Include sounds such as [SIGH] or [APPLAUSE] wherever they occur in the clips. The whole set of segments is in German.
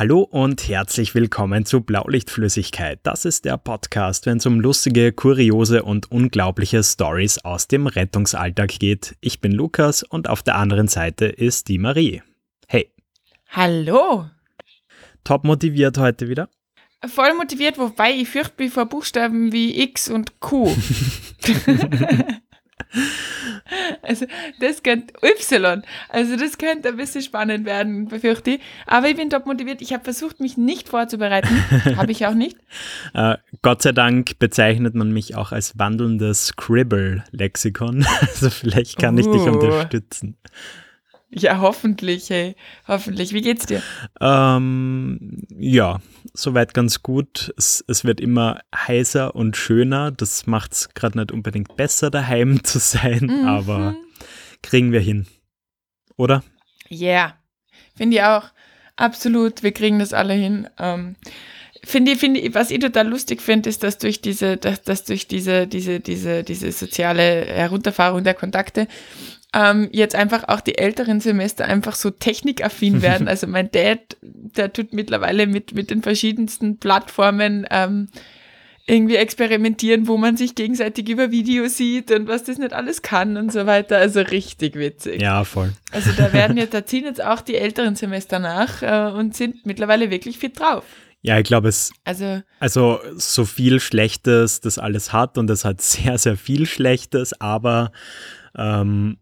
Hallo und herzlich willkommen zu Blaulichtflüssigkeit. Das ist der Podcast, wenn es um lustige, kuriose und unglaubliche Stories aus dem Rettungsalltag geht. Ich bin Lukas und auf der anderen Seite ist die Marie. Hey. Hallo. Top motiviert heute wieder? Voll motiviert, wobei ich fürchte mich vor Buchstaben wie X und Q. [LAUGHS] [LAUGHS] Also das könnte Y. Also das könnte ein bisschen spannend werden, befürchte ich. Aber ich bin top motiviert. Ich habe versucht, mich nicht vorzubereiten. [LAUGHS] habe ich auch nicht. Äh, Gott sei Dank bezeichnet man mich auch als wandelndes Scribble-Lexikon. [LAUGHS] Also vielleicht kann ich uh. dich unterstützen. Ja, hoffentlich, hey. Hoffentlich. Wie geht's dir? Ähm, ja, soweit ganz gut. Es, es wird immer heißer und schöner. Das macht es gerade nicht unbedingt besser, daheim [LAUGHS] zu sein, mhm. aber kriegen wir hin. Oder? Ja, yeah. finde ich auch. Absolut, wir kriegen das alle hin. Ähm, finde ich, finde ich, was ich total lustig finde, ist, dass durch diese, dass, dass durch diese, diese, diese, diese soziale Herunterfahrung der Kontakte ähm, jetzt einfach auch die älteren Semester einfach so technikaffin [LAUGHS] werden. Also mein Dad, der tut mittlerweile mit, mit den verschiedensten Plattformen ähm, irgendwie experimentieren, wo man sich gegenseitig über Video sieht und was das nicht alles kann und so weiter. Also richtig witzig. Ja, voll. Also da werden jetzt, [LAUGHS] da ziehen jetzt auch die älteren Semester nach äh, und sind mittlerweile wirklich fit drauf. Ja, ich glaube, es, also, also so viel Schlechtes das alles hat und es hat sehr, sehr viel Schlechtes, aber ähm,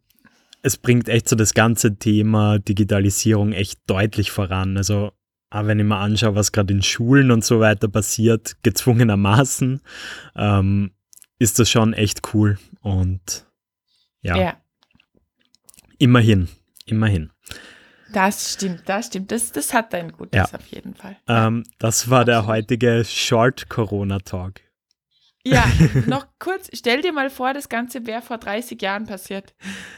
es bringt echt so das ganze Thema Digitalisierung echt deutlich voran. Also, auch wenn ich mir anschaue, was gerade in Schulen und so weiter passiert, gezwungenermaßen, ähm, ist das schon echt cool. Und ja, ja. immerhin, immerhin. Das stimmt, das stimmt. Das, das hat ein Gutes ja. auf jeden Fall. Ähm, das war der heutige Short Corona Talk. Ja, [LAUGHS] noch kurz, stell dir mal vor, das Ganze wäre vor 30 Jahren passiert.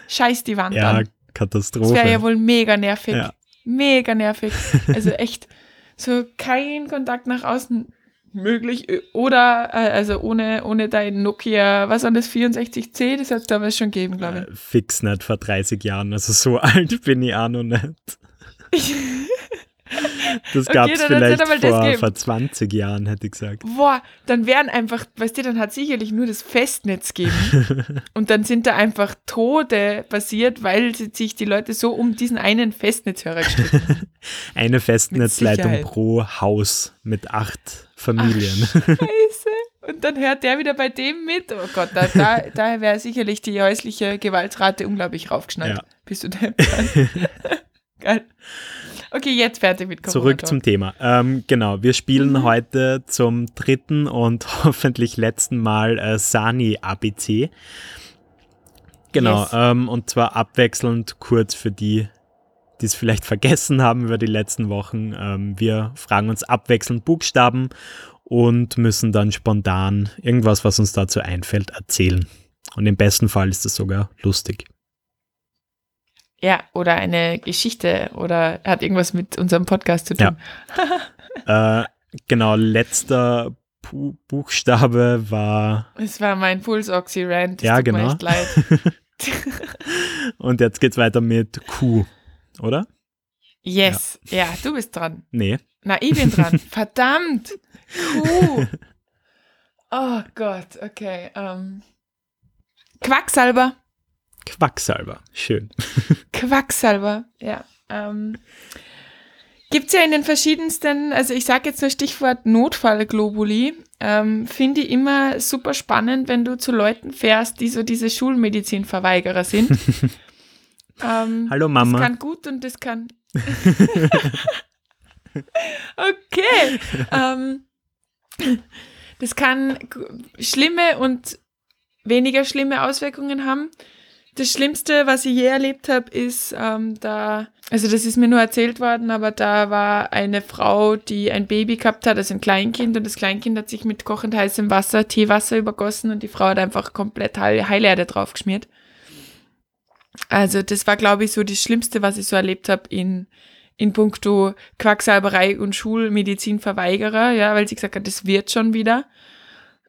Scheiß die Wand ja, an. Katastrophe. Das wäre ja wohl mega nervig. Ja. Mega nervig. [LAUGHS] Also echt, so kein Kontakt nach außen möglich oder äh, also ohne, ohne dein Nokia, was war das, 64C, das hat es damals schon gegeben, glaube ich. Äh, fix nicht vor 30 Jahren, also so [LAUGHS] alt bin ich auch noch nicht. Das gab es okay, vielleicht vor, vor 20 Jahren, hätte ich gesagt. Boah, dann wären einfach, weißt du, dann hat sicherlich nur das Festnetz gegeben. [LAUGHS] und dann sind da einfach Tode passiert, weil sich die Leute so um diesen einen Festnetzhörer gestritten [LAUGHS] Eine Festnetzleitung pro Haus mit acht Familien. Ach, Scheiße. Und dann hört der wieder bei dem mit. Oh Gott, da, da, da wäre sicherlich die häusliche Gewaltrate unglaublich raufgeschnallt. Ja. Bist du da? [LAUGHS] Geil. Okay, jetzt fertig mit Corona. Zurück zum Thema. Ähm, genau, wir spielen mhm. heute zum dritten und [LAUGHS] hoffentlich letzten Mal äh, Sani ABC. Genau, yes. ähm, und zwar abwechselnd kurz für die, die es vielleicht [LAUGHS] vergessen haben über die letzten Wochen. Ähm, wir fragen uns abwechselnd Buchstaben und müssen dann spontan irgendwas, was uns dazu einfällt, erzählen. Und im besten Fall ist es sogar lustig. Ja, oder eine Geschichte oder hat irgendwas mit unserem Podcast zu tun. Ja. [LAUGHS] äh, genau, letzter Bu Buchstabe war. Es war mein Puls-Oxy-Rant. Ja, genau. Mir echt leid. [LAUGHS] Und jetzt geht's weiter mit Q, oder? Yes. Ja. ja, du bist dran. Nee. Na, ich bin dran. [LAUGHS] Verdammt. Q. Oh Gott, okay. Um. Ähm. Quacksalber. Quacksalber, schön. [LAUGHS] Quacksalber, ja. Ähm, Gibt es ja in den verschiedensten, also ich sage jetzt nur Stichwort Notfallglobuli, ähm, finde ich immer super spannend, wenn du zu Leuten fährst, die so diese Schulmedizinverweigerer sind. [LAUGHS] ähm, Hallo Mama. Das kann gut und das kann. [LAUGHS] okay. ähm, das kann schlimme und weniger schlimme Auswirkungen haben. Das Schlimmste, was ich je erlebt habe, ist ähm, da, also das ist mir nur erzählt worden, aber da war eine Frau, die ein Baby gehabt hat, also ein Kleinkind, und das Kleinkind hat sich mit kochend heißem Wasser, Teewasser übergossen und die Frau hat einfach komplett Heil Heilerde draufgeschmiert. Also das war, glaube ich, so das Schlimmste, was ich so erlebt habe in, in puncto Quacksalberei und Schulmedizinverweigerer, ja, weil sie gesagt hat, das wird schon wieder.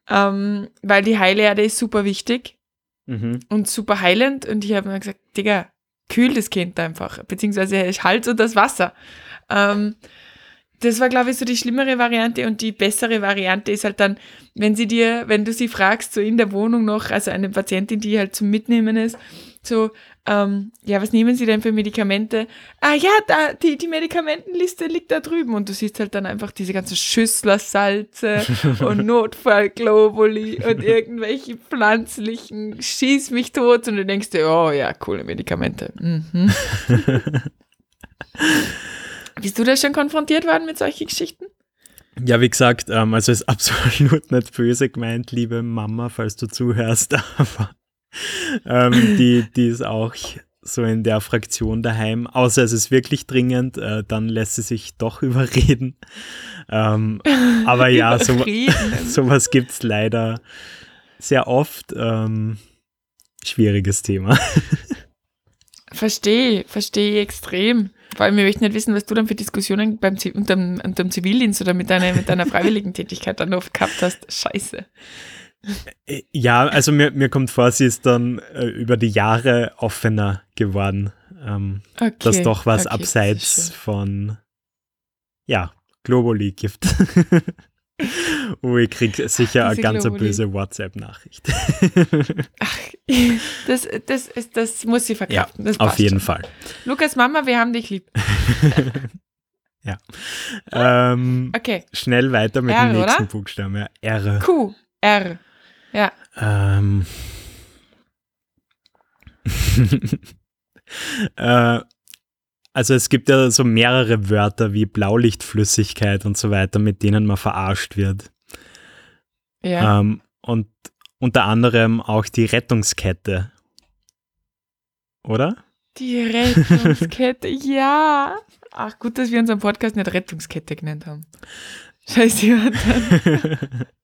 Ähm, weil die Heilerde ist super wichtig mhm. und super heilend. Und ich habe mir gesagt, Digga, kühl das Kind einfach, beziehungsweise ich halte so das Wasser. Ähm, das war, glaube ich, so die schlimmere Variante und die bessere Variante ist halt dann, wenn sie dir, wenn du sie fragst, so in der Wohnung noch, also eine Patientin, die halt zum Mitnehmen ist, so, ähm, ja, was nehmen Sie denn für Medikamente? Ah ja, da, die, die Medikamentenliste liegt da drüben. Und du siehst halt dann einfach diese ganzen Schüsslersalze [LAUGHS] und Notfallglobuli und irgendwelche pflanzlichen Schieß mich tot. Und du denkst dir, oh ja, coole Medikamente. Mhm. [LAUGHS] Bist du da schon konfrontiert worden mit solchen Geschichten? Ja, wie gesagt, ähm, also ist [LAUGHS] absolut nicht böse gemeint, liebe Mama, falls du zuhörst, aber [LAUGHS] ähm, die, die ist auch so in der Fraktion daheim, außer es ist wirklich dringend, äh, dann lässt sie sich doch [LAUGHS] überreden. Ähm, aber ja, [LAUGHS] so, sowas gibt es leider sehr oft. Ähm, schwieriges Thema. Verstehe, verstehe extrem. Vor allem, wir möchten nicht wissen, was du dann für Diskussionen beim unterm, unterm Zivildienst oder mit deiner, mit deiner Freiwilligentätigkeit dann oft gehabt hast. Scheiße. Äh, ja, also mir, mir kommt vor, sie ist dann äh, über die Jahre offener geworden. Ähm, okay, dass doch was okay, abseits von, ja, Globally gibt. [LAUGHS] oh, ich kriege sicher eine ganz Globally. böse WhatsApp-Nachricht. [LAUGHS] Ach, das, das, ist, das muss sie verkraften. Ja, auf jeden schon. Fall. Lukas, Mama, wir haben dich lieb. [LAUGHS] ja. Ähm, okay. Schnell weiter mit R, dem nächsten oder? Buchstaben. Ja, R. Q. R. Ja. Ähm. [LAUGHS] äh, also es gibt ja so mehrere Wörter wie Blaulichtflüssigkeit und so weiter, mit denen man verarscht wird. Ja. Ähm, und unter anderem auch die Rettungskette. Oder? Die [LAUGHS] Rettungskette, ja. Ach, gut, dass wir unseren Podcast nicht Rettungskette genannt haben. Scheiße, Jonathan. [LAUGHS]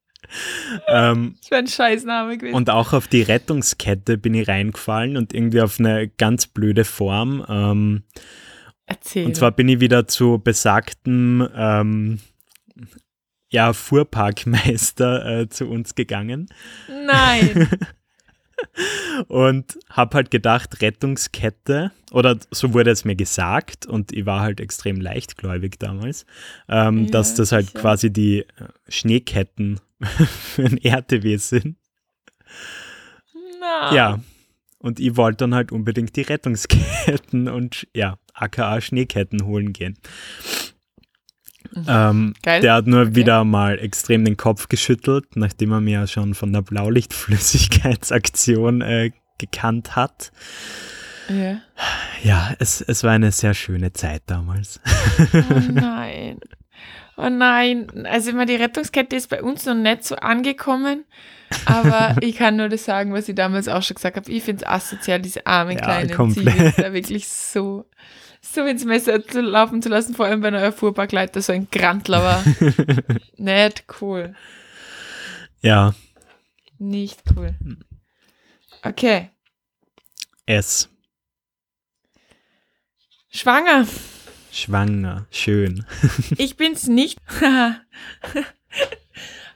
ähm, [LAUGHS] das wäre ein Scheißname gewesen. Und auch auf die Rettungskette bin ich reingefallen und irgendwie auf eine ganz blöde Form. Ähm, Erzähl. Und zwar bin ich wieder zu besagtem ähm, ja, Fuhrparkmeister äh, zu uns gegangen. Nein. [LAUGHS] und habe halt gedacht, Rettungskette, oder so wurde es mir gesagt, und ich war halt extrem leichtgläubig damals, ähm, ja, dass das halt sicher. quasi die äh, Schneeketten [LAUGHS] für ein RTW sind. Na. Ja. Und ich wollte dann halt unbedingt die Rettungsketten und ja, aka Schneeketten holen gehen. Mhm. Ähm, der hat nur okay. wieder mal extrem den Kopf geschüttelt, nachdem er mir ja schon von der Blaulichtflüssigkeitsaktion äh, gekannt hat. Ja, ja es, es war eine sehr schöne Zeit damals. Oh [LAUGHS] nein. Oh nein. Also immer die Rettungskette ist bei uns noch nicht so angekommen. Aber [LAUGHS] ich kann nur das sagen, was ich damals auch schon gesagt habe. Ich finde es asozial, diese armen ja, kleinen Ziele da wirklich so so ins Messer zu laufen zu lassen, vor allem wenn euer Fuhrparkleiter so ein Grantler war. [LAUGHS] Nicht cool. Ja. Nicht cool. Okay. S. Schwanger. Schwanger, schön. [LAUGHS] ich bin's nicht. [LAUGHS]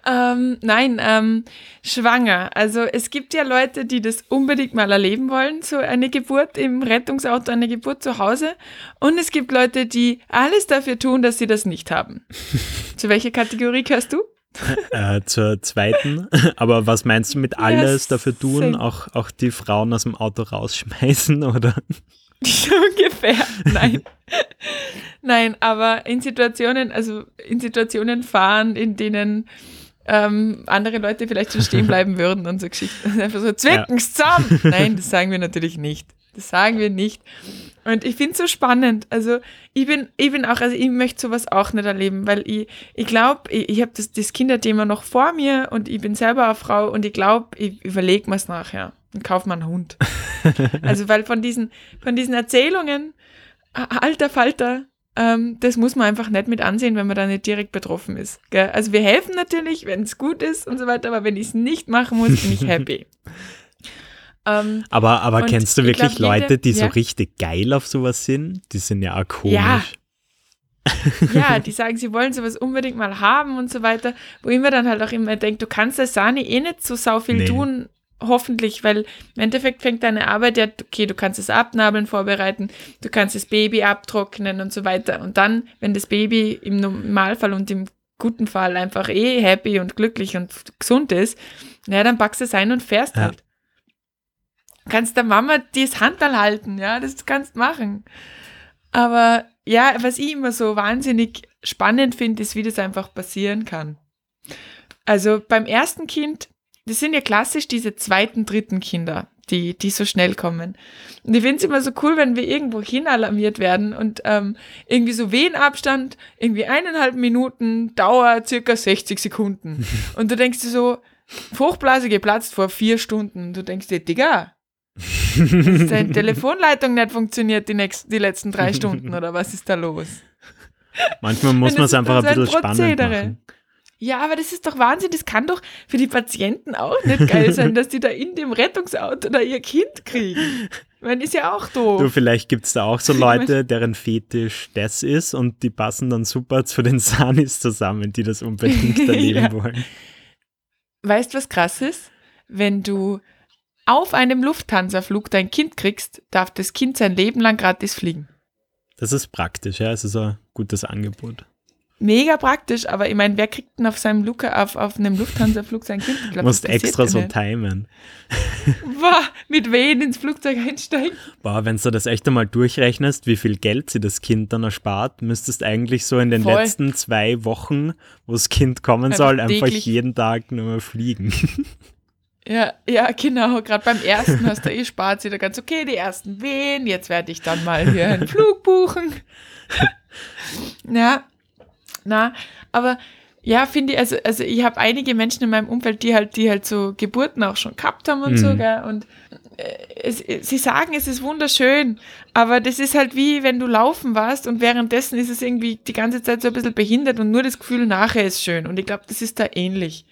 Ähm, nein, ähm, schwanger. Also es gibt ja Leute, die das unbedingt mal erleben wollen, so eine Geburt im Rettungsauto, eine Geburt zu Hause. Und es gibt Leute, die alles dafür tun, dass sie das nicht haben. [LAUGHS] zu welcher Kategorie gehörst du? äh, zur zweiten. Aber was meinst du mit alles yes, dafür tun? Auch, auch die Frauen aus dem Auto rausschmeißen, [LAUGHS] oder? [LAUGHS] Ungefähr, nein. nein, aber in Situationen, also in Situationen fahren, in denen ähm, andere Leute vielleicht schon stehen bleiben würden und so Geschichten. [LAUGHS] Einfach so, zwickens ja. zusammen! [LAUGHS] Nein, das sagen wir natürlich nicht. Das sagen wir nicht. Und ich finde es so spannend. Also ich bin, ich bin auch, also ich möchte sowas auch nicht erleben, weil ich, ich glaube, ich, ich habe das, das Kinderthema noch vor mir und ich bin selber eine Frau und ich glaube, ich überlege mir es nachher und kaufe mir einen Hund. [LAUGHS] also weil von diesen, von diesen Erzählungen, alter Falter, ähm, das muss man einfach nicht mit ansehen, wenn man da nicht direkt betroffen ist. Gell? Also wir helfen natürlich, wenn es gut ist und so weiter, aber wenn ich es nicht machen muss, bin ich happy. [LAUGHS] ähm, aber aber kennst du wirklich glaub, Leute, die ja? so richtig geil auf sowas sind? Die sind ja auch komisch. Ja. [LAUGHS] ja, die sagen, sie wollen sowas unbedingt mal haben und so weiter, wo ich mir dann halt auch immer denke, du kannst als Sani eh nicht so sau viel nee. tun, hoffentlich, weil im Endeffekt fängt deine Arbeit ja, okay, du kannst das Abnabeln vorbereiten, du kannst das Baby abtrocknen und so weiter. Und dann, wenn das Baby im Normalfall und im guten Fall einfach eh happy und glücklich und gesund ist, naja, dann packst du es ein und fährst ja. halt. Kannst der Mama das Handel halten, ja, das kannst du machen. Aber ja, was ich immer so wahnsinnig spannend finde, ist, wie das einfach passieren kann. Also beim ersten Kind, das sind ja klassisch diese zweiten, dritten Kinder, die, die so schnell kommen. Und ich finde es immer so cool, wenn wir irgendwo hin alarmiert werden und ähm, irgendwie so Wehenabstand, irgendwie eineinhalb Minuten, Dauer circa 60 Sekunden. [LAUGHS] und du denkst dir so, Hochblase geplatzt vor vier Stunden. Du denkst dir, Digga, dass deine [LAUGHS] Telefonleitung nicht funktioniert die, nächsten, die letzten drei Stunden oder was ist da los? Manchmal muss man es einfach ein bisschen spannend machen. Ja, aber das ist doch Wahnsinn. Das kann doch für die Patienten auch nicht geil [LAUGHS] sein, dass die da in dem Rettungsauto da ihr Kind kriegen. Meine, ist ja auch doof. Du, vielleicht gibt es da auch so Leute, [LAUGHS] deren Fetisch das ist und die passen dann super zu den Sanis zusammen, die das unbedingt [LAUGHS] erleben ja. wollen. Weißt du, was krass ist? Wenn du auf einem Lufthansa-Flug dein Kind kriegst, darf das Kind sein Leben lang gratis fliegen. Das ist praktisch, ja. Es ist ein gutes Angebot mega praktisch, aber ich meine, wer kriegt denn auf seinem Luca, auf, auf einem Lufthansa-Flug sein Kind? Du musst extra so timen. Boah, mit wen ins Flugzeug einsteigen? Boah, wenn du das echt einmal durchrechnest, wie viel Geld sie das Kind dann erspart, müsstest eigentlich so in den Voll. letzten zwei Wochen, wo das Kind kommen soll, einfach täglich. jeden Tag nur fliegen. Ja, ja, genau. Gerade beim ersten hast du eh spart sie da ganz okay, die ersten Wehen, jetzt werde ich dann mal hier einen Flug buchen. [LAUGHS] ja, na, aber ja, finde ich, also, also ich habe einige Menschen in meinem Umfeld, die halt, die halt so Geburten auch schon gehabt haben und mhm. so, gell? Und äh, es, sie sagen, es ist wunderschön, aber das ist halt wie, wenn du laufen warst und währenddessen ist es irgendwie die ganze Zeit so ein bisschen behindert und nur das Gefühl nachher ist schön. Und ich glaube, das ist da ähnlich.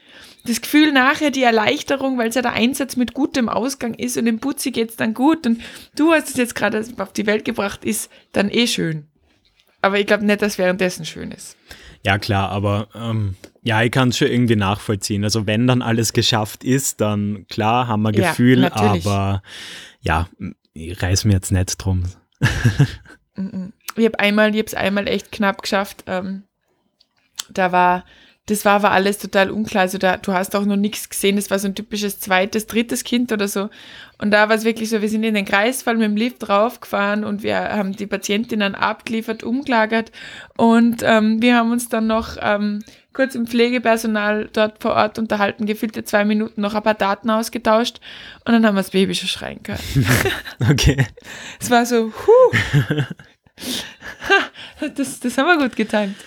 Das Gefühl nachher, die Erleichterung, weil es ja der Einsatz mit gutem Ausgang ist und dem Putzi geht's dann gut und du hast es jetzt gerade auf die Welt gebracht, ist dann eh schön. Aber ich glaube nicht, dass währenddessen schön ist. Ja, klar, aber ähm, ja, ich kann es schon irgendwie nachvollziehen. Also wenn dann alles geschafft ist, dann klar haben wir Gefühl, ja, aber ja, ich reiß mir jetzt nicht drum. ich habe einmal, ich habe es einmal echt knapp geschafft. Ähm, da war das war aber alles total unklar. Also da, du hast auch noch nichts gesehen. Das war so ein typisches zweites, drittes Kind oder so. Und da war es wirklich so, wir sind in den Kreisfall mit dem Lift raufgefahren und wir haben die Patientinnen abgeliefert, umgelagert und ähm, wir haben uns dann noch ähm, kurz im Pflegepersonal dort vor Ort unterhalten, gefühlte zwei Minuten noch ein paar Daten ausgetauscht und dann haben wir das Baby schon schreien können. [LAUGHS] okay. Es war so, huh. [LAUGHS] das, das haben wir gut getimt.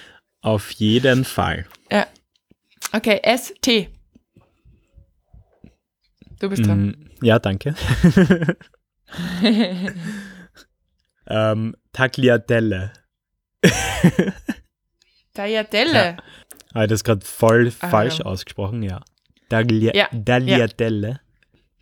Auf jeden Fall. Ja. Okay, S-T. Du bist dran. Mm, ja, danke. [LAUGHS] ähm, Tagliatelle. [LAUGHS] Tagliatelle. Ja. Habe ich das gerade voll ah, falsch ausgesprochen? Ja. Taglia ja. Tagliatelle.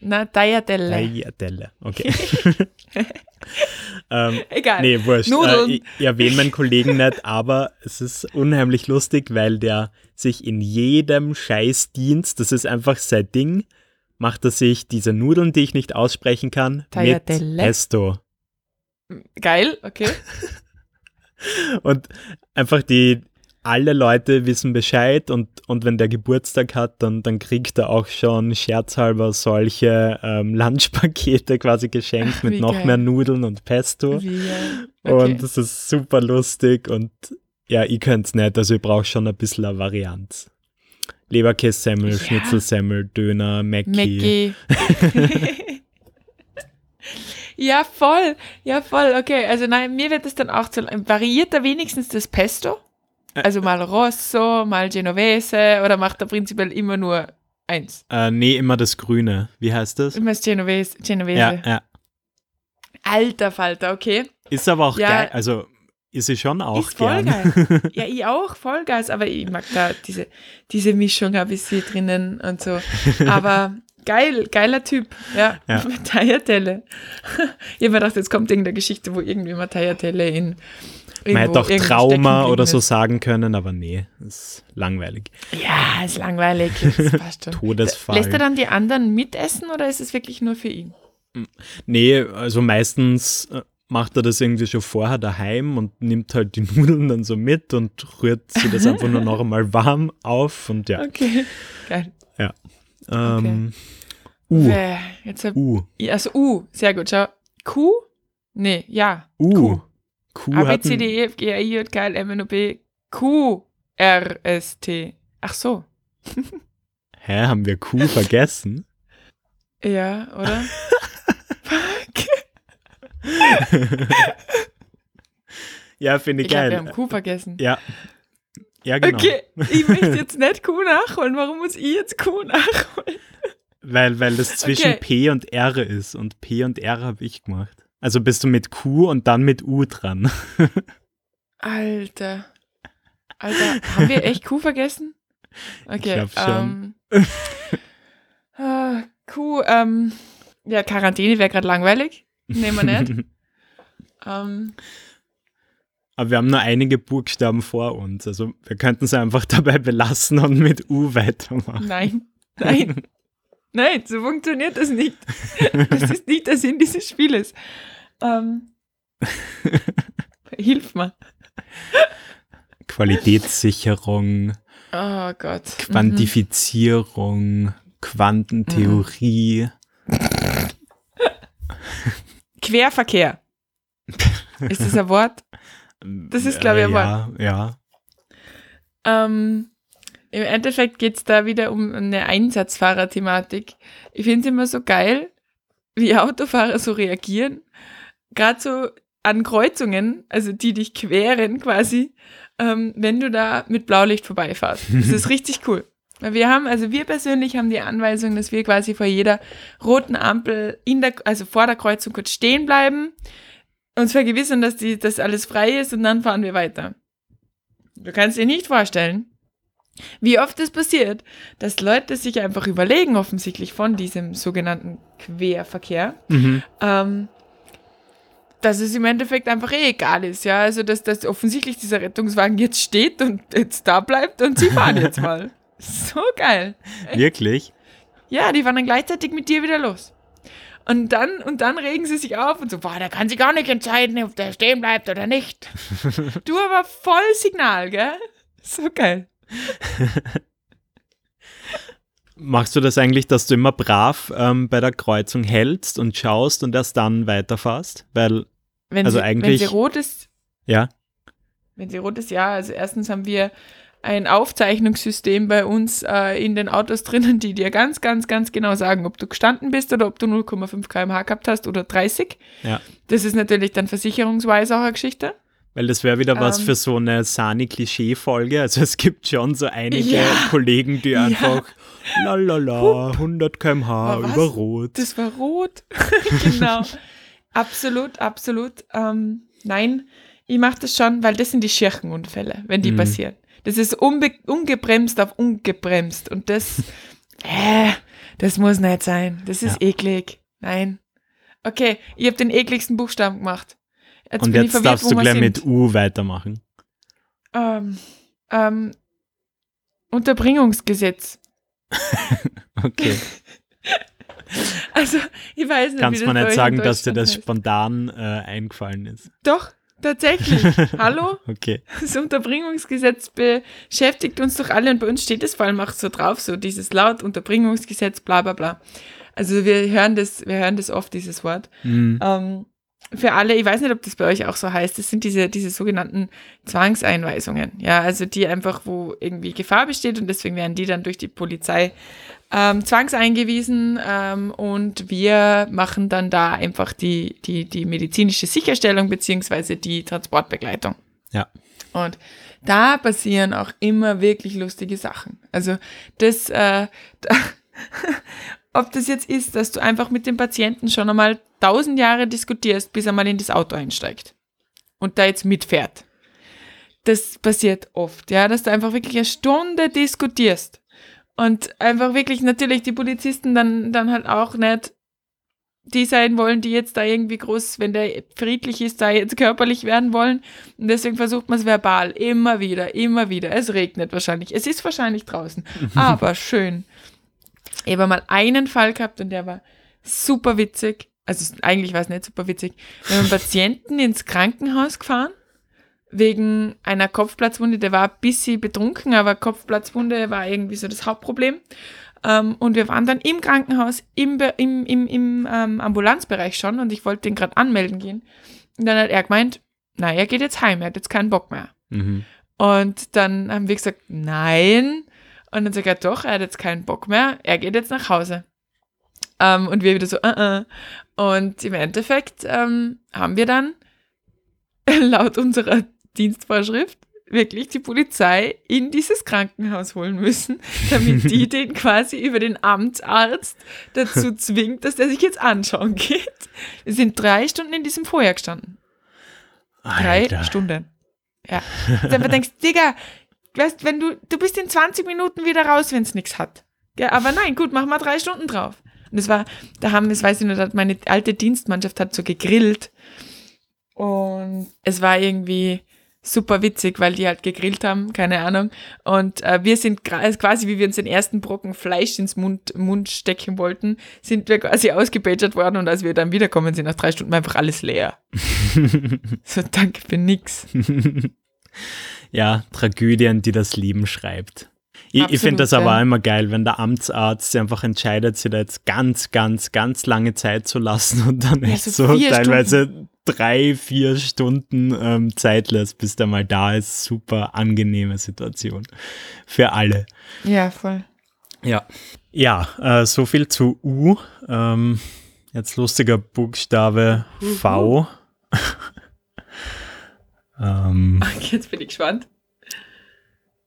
Na, Tagliatelle. Tagliatelle, okay. [LAUGHS] [LAUGHS] ähm, Egal. Nee, wurscht. Äh, ich, ich erwähne meinen Kollegen nicht, aber es ist unheimlich lustig, weil der sich in jedem Scheißdienst, das ist einfach sein Ding, macht er sich diese Nudeln, die ich nicht aussprechen kann, mit Pesto. Geil, okay. [LAUGHS] Und einfach die, alle Leute wissen Bescheid und, und wenn der Geburtstag hat, dann, dann kriegt er auch schon scherzhalber solche ähm, [LAUGHS] Lunchpakete quasi geschenkt mit noch geil. mehr Nudeln und Pesto. Okay. Und das ist super lustig und ja, ich könnte es nicht, also ich brauche schon ein bisschen eine Varianz. Leberkässemmel, ja. Schnitzelsemmel, Döner, Mackie. Mackie. [LAUGHS] ja, voll. Ja, voll. Okay, also nein, mir wird es dann auch zu variiert da wenigstens das Pesto? Also mal Rosso, mal Genovese oder macht er prinzipiell immer nur eins? Äh, nee, immer das Grüne. Wie heißt das? Immer das Genovese. Genovese. Ja, ja. Alter Falter, okay. Ist aber auch ja. geil. Also ist sie schon auch ist voll gern. Geil. [LAUGHS] Ja, ich auch, Vollgas, aber ich mag da diese, diese Mischung ein bisschen drinnen und so. Aber Geil, geiler Typ. Ja, ja. Tagliatelle. [LAUGHS] ich habe mir gedacht, jetzt kommt irgendeine Geschichte, wo irgendwie mal Tagliatelle in man hätte auch Trauma oder so sagen können, aber nee, ist langweilig. Ja, ist langweilig. [LAUGHS] Todesfall. Lässt er dann die anderen mitessen oder ist es wirklich nur für ihn? Nee, also meistens äh, macht er das irgendwie schon vorher daheim und nimmt halt die [LAUGHS] Nudeln dann so mit und rührt sie das einfach nur noch einmal warm auf und ja. Okay, geil. Ja. Ähm, okay. U. Jetzt hab, U. Also U, sehr gut. Schau. Q? Nee, ja. U. Q. Q A, B, C, D, E, F, G, H, I, J, K, L, M, N, O, P, Q, R, S, T. Ach so. [LAUGHS] Hä, haben wir Q vergessen? Ja, oder? [LAUGHS] [LAUGHS] ja, finde ich, ich geil. Glaub, wir haben Q vergessen. Ja. Ja, genau. Okay, ich möchte jetzt nicht Q nachholen. Warum muss ich jetzt Q nachholen? Weil, weil das zwischen okay. P und R ist und P und R habe ich gemacht. Also bist du mit Q und dann mit U dran. [LAUGHS] Alter. Alter, haben wir echt Q vergessen? Okay. Ich. Ähm, uh, [LAUGHS] Q, ähm, ja, Quarantäne wäre gerade langweilig. Nehmen wir nicht. [LAUGHS] ähm, aber wir haben nur einige Buchstaben vor uns. Also wir könnten es einfach dabei belassen und mit U weitermachen. Nein, nein. Nein, so funktioniert das nicht. Das ist nicht der Sinn dieses Spieles. Ähm, [LAUGHS] hilf mir. Qualitätssicherung. Oh Gott. Quantifizierung, mhm. Quantentheorie. [LAUGHS] Querverkehr. Ist das ein Wort? Das ist, glaube ich, ein Wort. Ja, ja. Ähm, Im Endeffekt geht es da wieder um eine Einsatzfahrer-Thematik. Ich finde es immer so geil, wie Autofahrer so reagieren gerade so an Kreuzungen, also die dich queren quasi, ähm, wenn du da mit Blaulicht vorbeifährst. Das ist [LAUGHS] richtig cool. Wir haben, also wir persönlich haben die Anweisung, dass wir quasi vor jeder roten Ampel in der, also vor der Kreuzung kurz stehen bleiben, uns vergewissern, dass die, dass alles frei ist und dann fahren wir weiter. Du kannst dir nicht vorstellen, wie oft es passiert, dass Leute sich einfach überlegen, offensichtlich von diesem sogenannten Querverkehr, mhm. ähm, dass es im Endeffekt einfach eh egal ist, ja. Also, dass, dass offensichtlich dieser Rettungswagen jetzt steht und jetzt da bleibt und sie fahren jetzt [LAUGHS] mal. So geil. Wirklich? Ja, die fahren dann gleichzeitig mit dir wieder los. Und dann, und dann regen sie sich auf und so, boah, der kann sich gar nicht entscheiden, ob der stehen bleibt oder nicht. [LAUGHS] du aber voll Signal, gell? So geil. Machst du das eigentlich, dass du immer brav ähm, bei der Kreuzung hältst und schaust und erst dann weiterfährst? Weil, wenn also sie, eigentlich. Wenn sie rot ist. Ja. Wenn sie rot ist, ja. Also, erstens haben wir ein Aufzeichnungssystem bei uns äh, in den Autos drinnen, die dir ganz, ganz, ganz genau sagen, ob du gestanden bist oder ob du 0,5 km/h gehabt hast oder 30. Ja. Das ist natürlich dann versicherungsweise auch eine Geschichte. Weil das wäre wieder was Ähm. für so eine Sani-Klischee-Folge. Also es gibt schon so einige Ja. Kollegen, die Ja. einfach lalala, 100 km/h über Rot. Das war rot. [LAUGHS] genau. absolut, absolut. Ähm, nein, ich mache das schon, weil das sind die Schirchenunfälle, wenn die Mhm. passieren. Das ist ungebremst auf ungebremst. Und das, [LAUGHS] äh, das muss nicht sein. Das ist eklig. Nein. Okay, ich habe den ekligsten Buchstaben gemacht. Jetzt Und jetzt verwirrt, darfst du gleich sind. mit U weitermachen. Ähm, ähm, Unterbringungsgesetz. [LAUGHS] Okay. [LAUGHS] Also, ich weiß nicht, Kannst man nicht sagen, dass dir das Deutschland spontan äh, eingefallen ist. heißt. Doch, tatsächlich. [LAUGHS] Hallo? Okay. Das Unterbringungsgesetz beschäftigt uns doch alle und bei uns steht es vor allem auch so drauf, so dieses laut Unterbringungsgesetz, bla bla bla. Also wir hören das, wir hören das oft, dieses Wort. Mhm. Ähm, für alle, ich weiß nicht, ob das bei euch auch so heißt, das sind diese, diese sogenannten Zwangseinweisungen. Ja, also die einfach, wo irgendwie Gefahr besteht und deswegen werden die dann durch die Polizei ähm, zwangseingewiesen ähm, und wir machen dann da einfach die, die, die medizinische Sicherstellung beziehungsweise die Transportbegleitung. Ja. Und da passieren auch immer wirklich lustige Sachen. Also das, äh, [LAUGHS] da, ob das jetzt ist, dass du einfach mit dem Patienten schon einmal tausend Jahre diskutierst, bis er mal in das Auto einsteigt und da jetzt mitfährt. Das passiert oft, ja, dass du einfach wirklich eine Stunde diskutierst Und einfach wirklich natürlich die Polizisten dann, dann halt auch nicht die sein wollen, die jetzt da irgendwie groß, wenn der friedlich ist, da jetzt körperlich werden wollen. Und deswegen versucht man es verbal. Immer wieder, immer wieder. Es regnet wahrscheinlich. Es ist wahrscheinlich draußen. [LAUGHS] aber schön. Ich habe mal einen Fall gehabt und der war super witzig. Also eigentlich war es nicht super witzig. Wir haben einen Patienten ins Krankenhaus gefahren wegen einer Kopfplatzwunde. Der war ein bisschen betrunken, aber Kopfplatzwunde war irgendwie so das Hauptproblem. Ähm, und wir waren dann im Krankenhaus, im, im, im, im ähm, Ambulanzbereich schon und ich wollte den gerade anmelden gehen. Und dann hat er gemeint, na, er geht jetzt heim, er hat jetzt keinen Bock mehr. Mhm. Und dann haben wir gesagt, nein. Und dann sagt er, doch, er hat jetzt keinen Bock mehr, er geht jetzt nach Hause. Ähm, und wir wieder so, uh -uh. Und im Endeffekt ähm, haben wir dann [LAUGHS] laut unserer Dienstvorschrift wirklich die Polizei in dieses Krankenhaus holen müssen, [LAUGHS] damit die den quasi über den Amtsarzt dazu [LAUGHS] zwingt, dass der sich jetzt anschauen geht. Wir sind drei Stunden in diesem Feuer gestanden. Drei Alter. Stunden. Ja. Und dann denkst, Digga, weißt, wenn du, du bist in 20 Minuten wieder raus, wenn es nichts hat. Ja, aber nein, gut, mach mal drei Stunden drauf. Und es war, da haben, das weiß ich nur, meine alte Dienstmannschaft hat so gegrillt. Und es war irgendwie, super witzig, weil die halt gegrillt haben, keine Ahnung. Und äh, wir sind also quasi, wie wir uns den ersten Brocken Fleisch ins Mund, Mund stecken wollten, sind wir quasi ausgebätschert worden und als wir dann wiederkommen sind, nach drei Stunden einfach alles leer. [LAUGHS] so, danke für nix. [LAUGHS] ja, Tragödien, die das Leben schreibt. Ich, ich finde das aber ja. immer geil, wenn der Amtsarzt einfach entscheidet, sich da jetzt ganz, ganz, ganz lange Zeit zu lassen und dann ja, echt so, teilweise Stunden drei, vier Stunden ähm, Zeit lässt, bis der mal da ist. Super angenehme Situation für alle. Ja, voll. Ja, ja äh, so viel zu U. Ähm, jetzt lustiger Buchstabe Uhu. V. [LAUGHS] ähm, [LAUGHS] jetzt bin ich gespannt.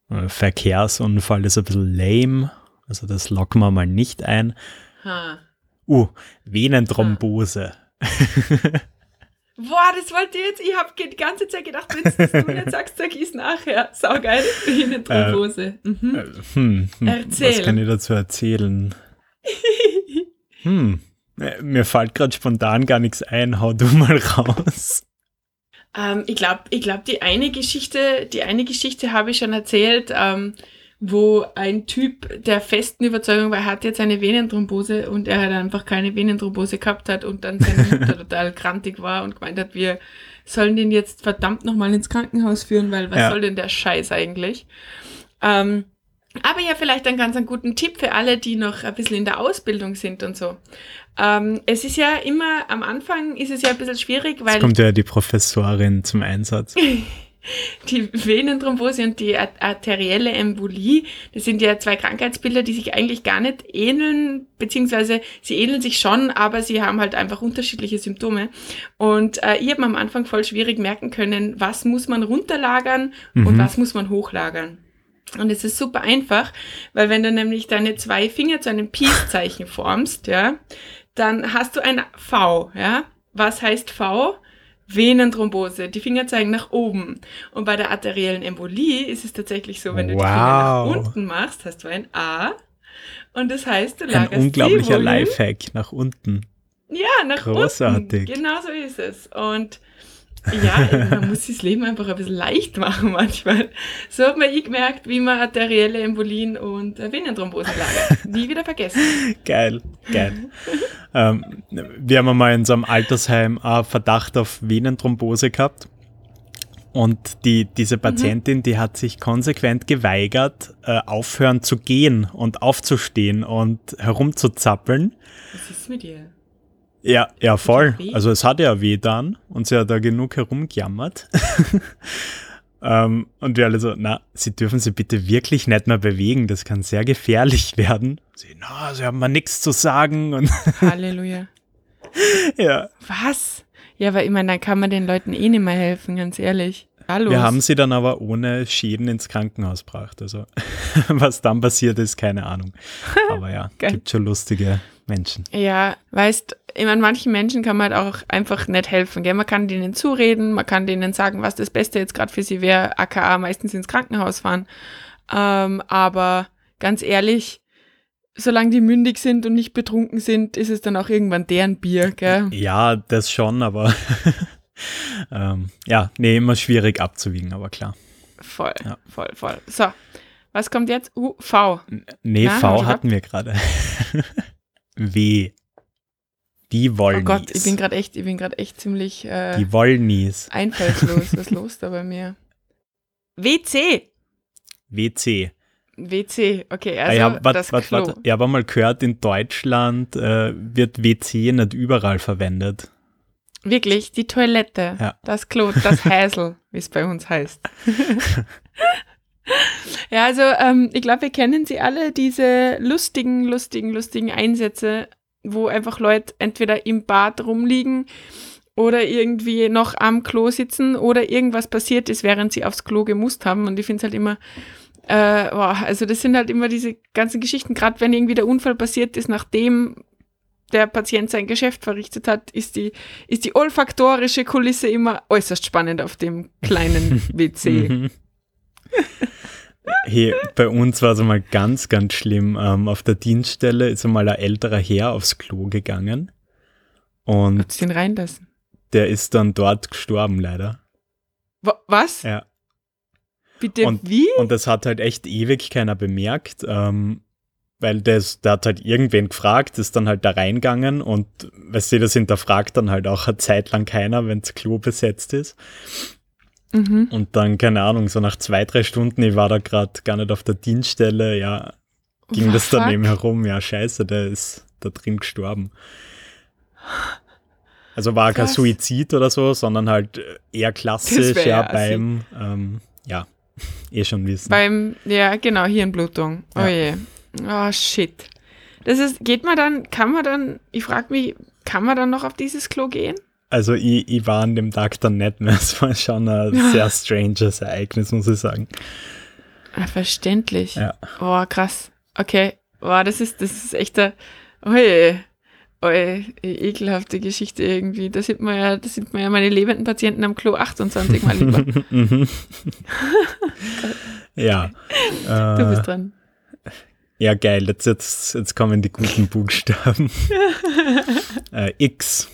Äh, Verkehrsunfall ist ein bisschen lame. Also das locken wir mal nicht ein. Ha. Uh, Venenthrombose. [LAUGHS] Boah, das wollte ich jetzt. Ich habe die ganze Zeit gedacht, wenn du nicht sagst, sag ich es nachher. Saugeil. [LAUGHS] Venenthrombose. Äh, mhm. Äh, hm, hm, Erzähl. Was kann ich dazu erzählen? hm. Äh, mir fällt gerade spontan gar nichts ein. Hau du mal raus. Ähm, ich glaube, ich glaub, die eine Geschichte, die eine Geschichte habe ich schon erzählt. Ähm, wo ein Typ der festen Überzeugung war, er hat jetzt eine Venenthrombose und er hat einfach keine Venenthrombose gehabt hat und dann seine Mutter total krantig war und gemeint hat, wir sollen den jetzt verdammt nochmal ins Krankenhaus führen, weil was ja. soll denn der Scheiß eigentlich? Ähm, aber ja, vielleicht einen ganz einen guten Tipp für alle, die noch ein bisschen in der Ausbildung sind und so. Ähm, es ist ja immer, am Anfang ist es ja ein bisschen schwierig, weil. Jetzt kommt ja die Professorin zum Einsatz. [LAUGHS] die Venenthrombose und die arterielle Embolie, das sind ja zwei Krankheitsbilder, die sich eigentlich gar nicht ähneln, beziehungsweise sie ähneln sich schon, aber sie haben halt einfach unterschiedliche Symptome. Und äh, ich habe mir am Anfang voll schwierig merken können, was muss man runterlagern mhm. und was muss man hochlagern. Und es ist super einfach, weil wenn du nämlich deine zwei Finger zu einem Peace-Zeichen formst, ja, dann hast du ein V, ja. Was heißt V? Venenthrombose, die Finger zeigen nach oben. Und bei der arteriellen Embolie ist es tatsächlich so, wenn du wow. die Finger nach unten machst, hast du ein A. Und das heißt, du lagerst Ein unglaublicher Lifehack nach unten. Ja, nach Großartig. unten. Genau so ist es. Und ja, man muss das Leben einfach ein bisschen leicht machen manchmal. So hat man ich gemerkt, wie man arterielle Embolien und Venenthrombosen lagert. [LAUGHS] Nie wieder vergessen. Geil, geil. ähm, wir haben mal in so einem Altersheim einen Verdacht auf Venenthrombose gehabt. Und die, diese Patientin, mhm. die hat sich konsequent geweigert, äh, aufhören zu gehen und aufzustehen und herumzuzappeln. Was ist mit ihr? Ja, ja, voll. Also es hat ja weh dann und sie hat da genug herumgejammert. [LAUGHS] ähm, und wir alle so, na, sie dürfen sie bitte wirklich nicht mehr bewegen, das kann sehr gefährlich [LAUGHS] werden. Sie, na, sie haben mal nichts zu sagen. Und [LAUGHS] Halleluja. ja. Was? Ja, aber ich meine, dann kann man den Leuten eh nicht mehr helfen, ganz ehrlich. Hallo. Wir haben sie dann aber ohne Schäden ins Krankenhaus gebracht. Also was dann passiert ist, keine Ahnung. Aber ja, gibt schon lustige Menschen. Ja, weißt, ich meine, manchen Menschen kann man halt auch einfach nicht helfen. Gell? Man kann denen zureden, man kann denen sagen, was das Beste jetzt gerade für sie wäre, aka meistens ins Krankenhaus fahren. Ähm, aber ganz ehrlich, solange die mündig sind und nicht betrunken sind, ist es dann auch irgendwann deren Bier, gell? Ja, das schon, aber [LAUGHS] ähm, ja, nee, immer schwierig abzuwiegen, aber klar. Voll, ja. voll, voll. So, was kommt jetzt? U, V. Nee, Na, V hatten wir gerade. [LAUGHS] w. Die Wollnies. Oh Gott, ich bin gerade echt, ich bin gerade echt ziemlich äh, Die Wollnies. Einfallslos. [LAUGHS] Was ist los da bei mir? WC. WC. WC, okay, also ah, ja, wat, das wat, Klo. Wat, ich habe mal gehört, in Deutschland äh, wird WC nicht überall verwendet. Wirklich, die Toilette, ja. das Klo, das Häsel, [LAUGHS] wie es bei uns heißt. [LAUGHS] ja, also ähm, ich glaube, wir kennen sie alle, diese lustigen, lustigen, lustigen Einsätze, wo einfach Leute entweder im Bad rumliegen oder irgendwie noch am Klo sitzen oder irgendwas passiert ist, während sie aufs Klo gemusst haben. Und ich finde es halt immer äh, boah, also das sind halt immer diese ganzen Geschichten, gerade wenn irgendwie der Unfall passiert ist, nachdem der Patient sein Geschäft verrichtet hat, ist die, ist die olfaktorische Kulisse immer äußerst spannend auf dem kleinen [LAUGHS] WC. Hey, bei uns war es einmal ganz, ganz schlimm. Ähm, auf der Dienststelle ist einmal ein älterer Herr aufs Klo gegangen. Und Hat ihn reinlassen? Der ist dann dort gestorben, leider. Was? Ja. Bitte und, wie? Und das hat halt echt ewig keiner bemerkt, ähm, weil das, der hat halt irgendwen gefragt, ist dann halt da reingegangen und weißt du, das hinterfragt dann halt auch eine Zeit lang keiner, wenn das Klo besetzt ist. Mhm. Und dann, keine Ahnung, so nach zwei, drei Stunden, ich war da gerade gar nicht auf der Dienststelle, ja, ging oh, das dann eben herum, ja, scheiße, der ist da drin gestorben. Also war kein Suizid oder so, sondern halt eher klassisch, ja, ja beim, ähm, ja, [LAUGHS] eh schon wissen. Beim, ja, genau, Hirnblutung. Oh ja. je. Oh, shit. Das ist, geht man dann, kann man dann, ich frage mich, kann man dann noch auf dieses Klo gehen? Also ich, ich war an dem Tag dann nicht mehr. [LAUGHS] Es war schon ein [LAUGHS] sehr stranges Ereignis, muss ich sagen. Ah, verständlich. Ja. Oh, krass. Okay. Boah, das ist, das ist echt ein, oh je oh, ekelhafte Geschichte irgendwie. Da sind wir ja, da sind wir ja meine lebenden Patienten am Klo 28 mal lieber. [LAUGHS] ja. du bist dran. Ja, geil. Jetzt, jetzt, jetzt kommen die guten Buchstaben. äh, X.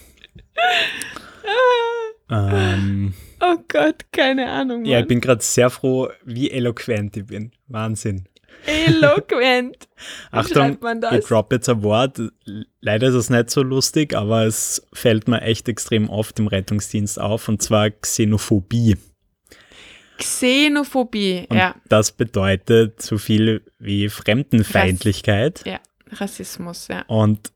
ähm, oh Gott, keine Ahnung. Mann. Ja, ich bin gerade sehr froh, wie eloquent ich bin. Wahnsinn. Eloquent. Achtung, ich drop jetzt ein Wort. Leider ist es nicht so lustig, aber es fällt mir echt extrem oft im Rettungsdienst auf, und zwar Xenophobie. Xenophobie, und ja. Das bedeutet so viel wie Fremdenfeindlichkeit. Rass ja, Rassismus, ja. Und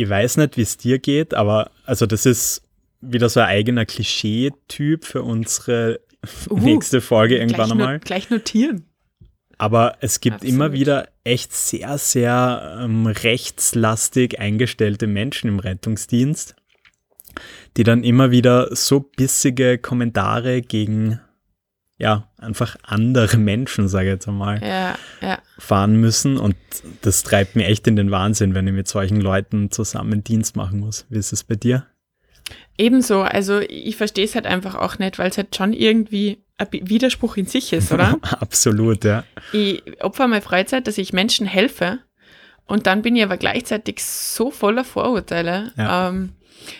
ich weiß nicht, wie es dir geht, aber also das ist wieder so ein eigener Klischee-Typ für unsere uh, nächste Folge irgendwann einmal. gleich notieren. Aber es gibt Absolut. immer wieder echt sehr, sehr ähm, rechtslastig eingestellte Menschen im Rettungsdienst, die dann immer wieder so bissige Kommentare gegen ja, einfach andere Menschen, sage ich jetzt einmal, ja, ja. fahren müssen. Und das treibt mir echt in den Wahnsinn, wenn ich mit solchen Leuten zusammen Dienst machen muss. Wie ist es bei dir? Ebenso, also ich verstehe es halt einfach auch nicht, weil es halt schon irgendwie ein Widerspruch in sich ist, oder? [LAUGHS] Absolut, ja. Ich opfer meine Freizeit, dass ich Menschen helfe und dann bin ich aber gleichzeitig so voller Vorurteile. Ja. Ähm,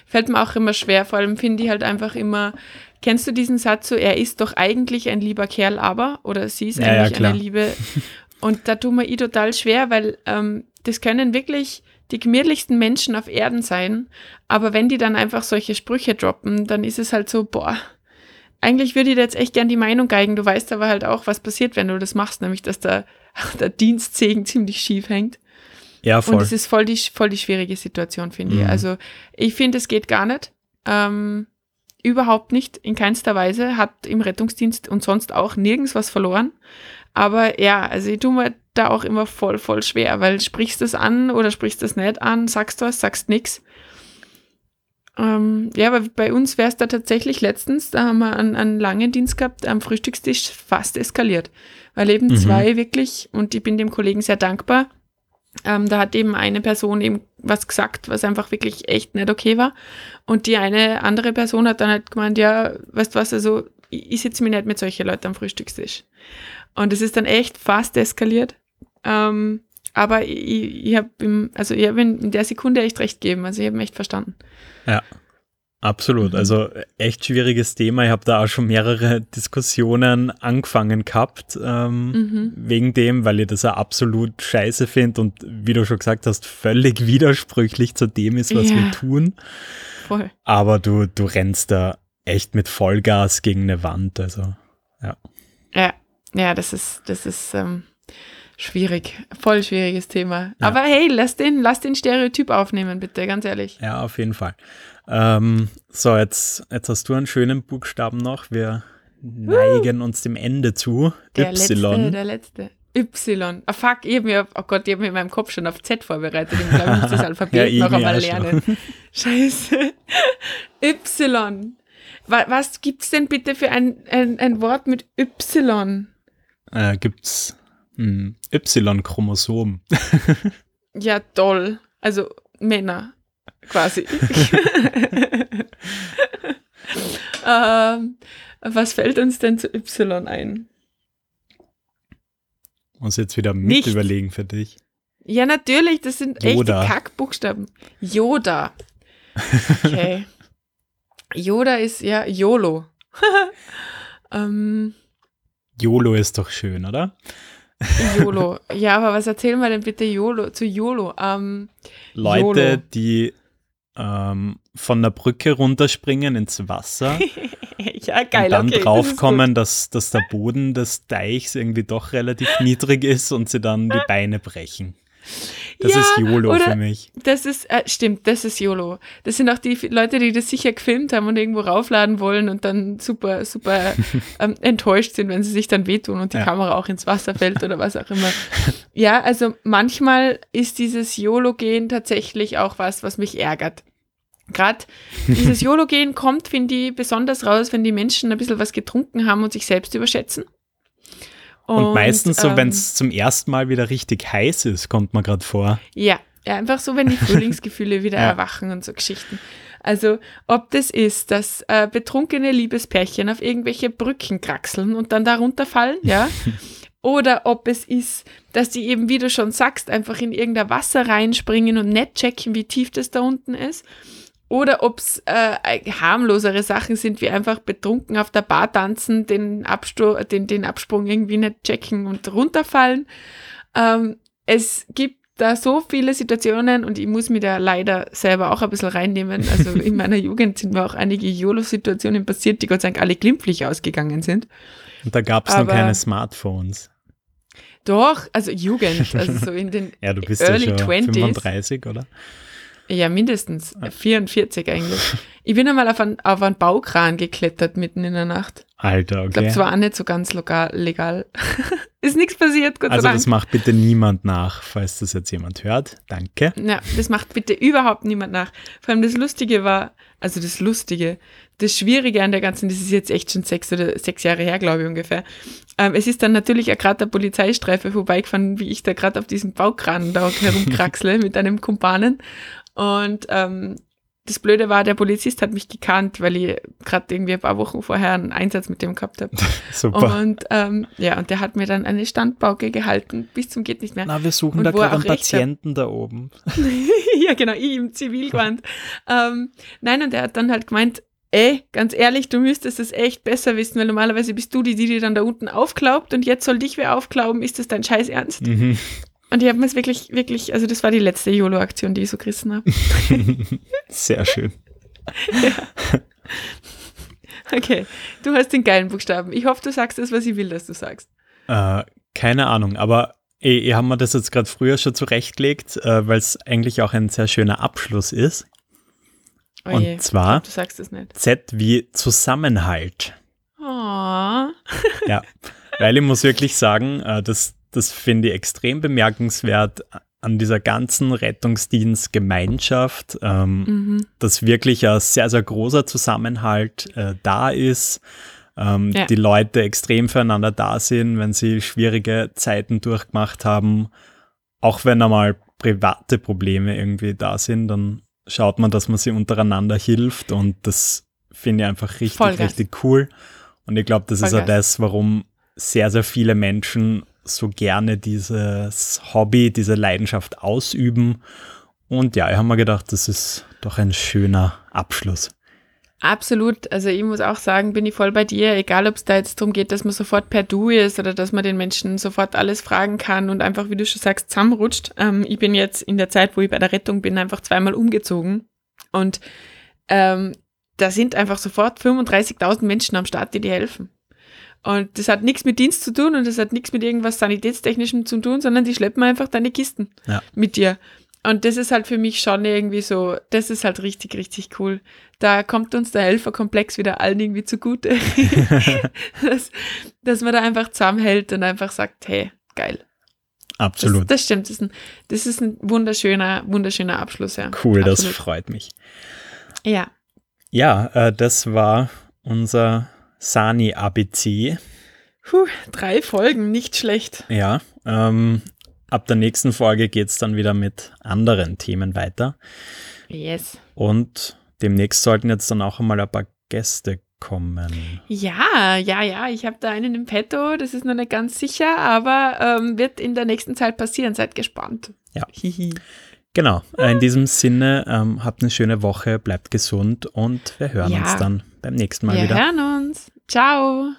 fällt mir auch immer schwer, vor allem finde ich halt einfach immer, kennst du diesen Satz so, er ist doch eigentlich ein lieber Kerl, aber, oder sie ist ja, eigentlich ja, eine liebe, [LAUGHS] und da tut mir ich total schwer, weil ähm, das können wirklich die gemütlichsten Menschen auf Erden sein, aber wenn die dann einfach solche Sprüche droppen, dann ist es halt so, boah, eigentlich würde ich dir jetzt echt gern die Meinung geigen, du weißt aber halt auch, was passiert, wenn du das machst, nämlich, dass der, [LAUGHS] der Dienstsegen ziemlich schief hängt. Ja, voll. Und es ist voll die, voll die schwierige Situation, finde mhm. ich. Also, ich finde, es geht gar nicht. Ähm, überhaupt nicht, in keinster Weise, hat im Rettungsdienst und sonst auch nirgends was verloren. Aber ja, also ich tue mir da auch immer voll, voll schwer, weil sprichst du es an oder sprichst du es nicht an, sagst du was, sagst nichts. Ähm, ja, aber bei uns wäre es da tatsächlich letztens, da haben wir einen, einen, langen Dienst gehabt, am Frühstückstisch fast eskaliert. Weil eben mhm. zwei wirklich, und ich bin dem Kollegen sehr dankbar, ähm, da hat eben eine Person eben was gesagt, was einfach wirklich echt nicht okay war. Und die eine andere Person hat dann halt gemeint, ja, weißt du was, also ich, ich sitze mir nicht mit solchen Leuten am Frühstückstisch. Und es ist dann echt fast eskaliert. Ähm, aber ich, ich habe ihm, also ich habe in der Sekunde echt recht gegeben. Also ich habe ihn echt verstanden. Ja. Absolut, mhm. also echt schwieriges Thema. Ich habe da auch schon mehrere [LAUGHS] Diskussionen angefangen gehabt, ähm, mhm. wegen dem, weil ich das ja absolut scheiße finde und wie du schon gesagt hast, völlig [LAUGHS] widersprüchlich zu dem ist, was ja. wir tun. Voll. Aber du, du rennst da echt mit Vollgas gegen eine Wand, also ja. Ja, ja, das ist, das ist ähm, schwierig, voll schwieriges Thema. Ja. Aber hey, lass den, lass den Stereotyp aufnehmen, bitte, ganz ehrlich. Ja, auf jeden Fall. Ähm, so, jetzt, jetzt hast du einen schönen Buchstaben noch. Wir neigen uns dem Ende zu. Der y. Letzte, der letzte. Y. Oh fuck, ich mir, oh Gott, ich habe mir in meinem Kopf schon auf Z vorbereitet. Ich glaube, ich muss das [LAUGHS] Alphabet ja, noch einmal lernen. Scheiße. Y. Was, was gibt es denn bitte für ein, ein, ein Wort mit Y? Äh, gibt's hm, Y-Chromosom. ja, toll. Also Männer quasi. [LAUGHS] ähm, was fällt uns denn zu Y ein? Muss jetzt wieder mit Nicht. überlegen für dich. Ja, natürlich, das sind Yoda. echte Kackbuchstaben. Yoda. Okay. [LAUGHS] Yoda ist ja YOLO. [LAUGHS] ähm, YOLO ist doch schön, oder? YOLO. Ja, aber was erzählen wir denn bitte YOLO, zu YOLO? Ähm, Leute, YOLO. die ähm, von der Brücke runterspringen ins Wasser. [LAUGHS] ja, geil. Und dann okay, draufkommen, das dass, dass der Boden des Deichs irgendwie doch relativ niedrig ist und sie dann die [LAUGHS] Beine brechen. Das ja, ist YOLO für mich. Das ist, äh, stimmt, das ist YOLO. Das sind auch die Leute, die das sicher gefilmt haben und irgendwo raufladen wollen und dann super, super [LAUGHS] ähm, enttäuscht sind, wenn sie sich dann wehtun und die ja. Kamera auch ins Wasser fällt oder was auch immer. [LAUGHS] Ja, also manchmal ist dieses YOLO-Gehen tatsächlich auch was, was mich ärgert. Gerade [LAUGHS] dieses YOLO-Gehen kommt, finde ich, besonders raus, wenn die Menschen ein bisschen was getrunken haben und sich selbst überschätzen. Und, und meistens so, ähm, wenn es zum ersten Mal wieder richtig heiß ist, kommt man gerade vor. Ja, ja, einfach so, wenn die [LAUGHS] Frühlingsgefühle wieder ja. erwachen und so Geschichten. Also, ob das ist, dass äh, betrunkene Liebespärchen auf irgendwelche Brücken kraxeln und dann darunter fallen, ja. [LAUGHS] Oder ob es ist, dass die eben, wie du schon sagst, einfach in irgendein Wasser reinspringen und nicht checken, wie tief das da unten ist oder ob es äh, harmlosere Sachen sind, wie einfach betrunken auf der Bar tanzen, den, Abstu den, den Absprung irgendwie nicht checken und runterfallen. Ähm, es gibt da so viele Situationen und ich muss mir da leider selber auch ein bisschen reinnehmen. Also [LAUGHS] in meiner Jugend sind mir auch einige YOLO-Situationen passiert, die Gott sei Dank alle glimpflich ausgegangen sind. Und da gab es noch keine Smartphones. Doch, also Jugend, also so in den [LAUGHS] ja, du bist Early ja schon 20s. 35, oder? Ja, mindestens. 44 eigentlich. [LAUGHS] Ich bin einmal auf einen, auf einen Baukran geklettert mitten in der Nacht. Alter, okay. Ich glaube, es war auch nicht so ganz lokal, legal. [LAUGHS] ist nichts passiert, Gott Also das macht bitte niemand nach, falls das jetzt jemand hört. Danke. Ja, das macht bitte überhaupt niemand nach. Vor allem das Lustige war, also das Lustige, das Schwierige an der ganzen, das ist jetzt echt schon sechs oder sechs Jahre her, glaube ich ungefähr. Ähm, es ist dann natürlich gerade der Polizeistreife vorbeigefahren, wie ich da gerade auf diesem Baukran da [LAUGHS] herumkraxle mit einem Kumpanen. Und ähm, das Blöde war, der Polizist hat mich gekannt, weil ich gerade irgendwie ein paar Wochen vorher einen Einsatz mit dem gehabt habe. [LAUGHS] Super. Und ähm, ja, und der hat mir dann eine Standbauke gehalten, bis zum geht nicht mehr. Na, wir suchen und da gerade einen Patienten da oben. [LAUGHS] ja, genau, ich im Zivilgewand. ähm, nein, und er hat dann halt gemeint, ey, ganz ehrlich, du müsstest es echt besser wissen, weil normalerweise bist du die, die dir dann da unten aufklaubt und jetzt soll dich wer aufklauben, ist das dein Scheiß Ernst? Mhm. Und ich habe mir es wirklich, wirklich, also das war die letzte YOLO-Aktion, die ich so gerissen habe. [LAUGHS] Sehr schön. ja. Okay, du hast den geilen Buchstaben. Ich hoffe, du sagst das, was ich will, dass du sagst. Äh, keine Ahnung, aber eh, ich habe mir das jetzt gerade früher schon zurechtgelegt, äh, weil es eigentlich auch ein sehr schöner Abschluss ist. Oh Und zwar glaub, Z wie Zusammenhalt. Oh. ja, weil ich muss wirklich sagen, äh, das, das finde ich extrem bemerkenswert an dieser ganzen Rettungsdienstgemeinschaft, ähm, mhm. dass wirklich ein sehr, sehr großer Zusammenhalt äh, da ist. Ähm, ja. Die Leute extrem füreinander da sind, wenn sie schwierige Zeiten durchgemacht haben. Auch wenn einmal private Probleme irgendwie da sind, dann schaut man, dass man sie untereinander hilft und das finde ich einfach richtig, Vollgas. richtig cool. Und ich glaube, das Vollgas. ist auch das, warum sehr, sehr viele Menschen so gerne dieses Hobby, diese Leidenschaft ausüben. Und ja, ich habe mir gedacht, das ist doch ein schöner Abschluss. Absolut. Also ich muss auch sagen, bin ich voll bei dir, egal ob es da jetzt darum geht, dass man sofort per Du ist oder dass man den Menschen sofort alles fragen kann und einfach, wie du schon sagst, zusammenrutscht. Ähm, ich bin jetzt in der Zeit, wo ich bei der Rettung bin, einfach zweimal umgezogen und ähm, da sind einfach sofort 35.000 Menschen am Start, die dir helfen. Und das hat nichts mit Dienst zu tun und das hat nichts mit irgendwas Sanitätstechnischem zu tun, sondern die schleppen einfach deine Kisten ja. mit dir. Und das ist halt für mich schon irgendwie so, das ist halt richtig, richtig cool. Da kommt uns der Helferkomplex wieder allen irgendwie zugute. [LAUGHS] dass, dass man da einfach zusammenhält und einfach sagt, hey, geil. Absolut. Das, das stimmt. Das ist, ein, das ist ein wunderschöner, wunderschöner Abschluss, ja. Cool, Absolut. das freut mich. Ja. Ja, äh, das war unser Sani ABC. Puh, drei Folgen, nicht schlecht. Ja, ähm, ab der nächsten Folge geht es dann wieder mit anderen Themen weiter. Yes. Und demnächst sollten jetzt dann auch einmal ein paar Gäste kommen. Ja, ja, ja, ich habe da einen im Petto, das ist noch nicht ganz sicher, aber ähm, wird in der nächsten Zeit passieren. Seid gespannt. Ja. [LAUGHS] genau, in diesem Sinne, ähm, habt eine schöne Woche, bleibt gesund und wir hören ja. uns dann beim nächsten Mal wir wieder. Wir hören uns. Ciao.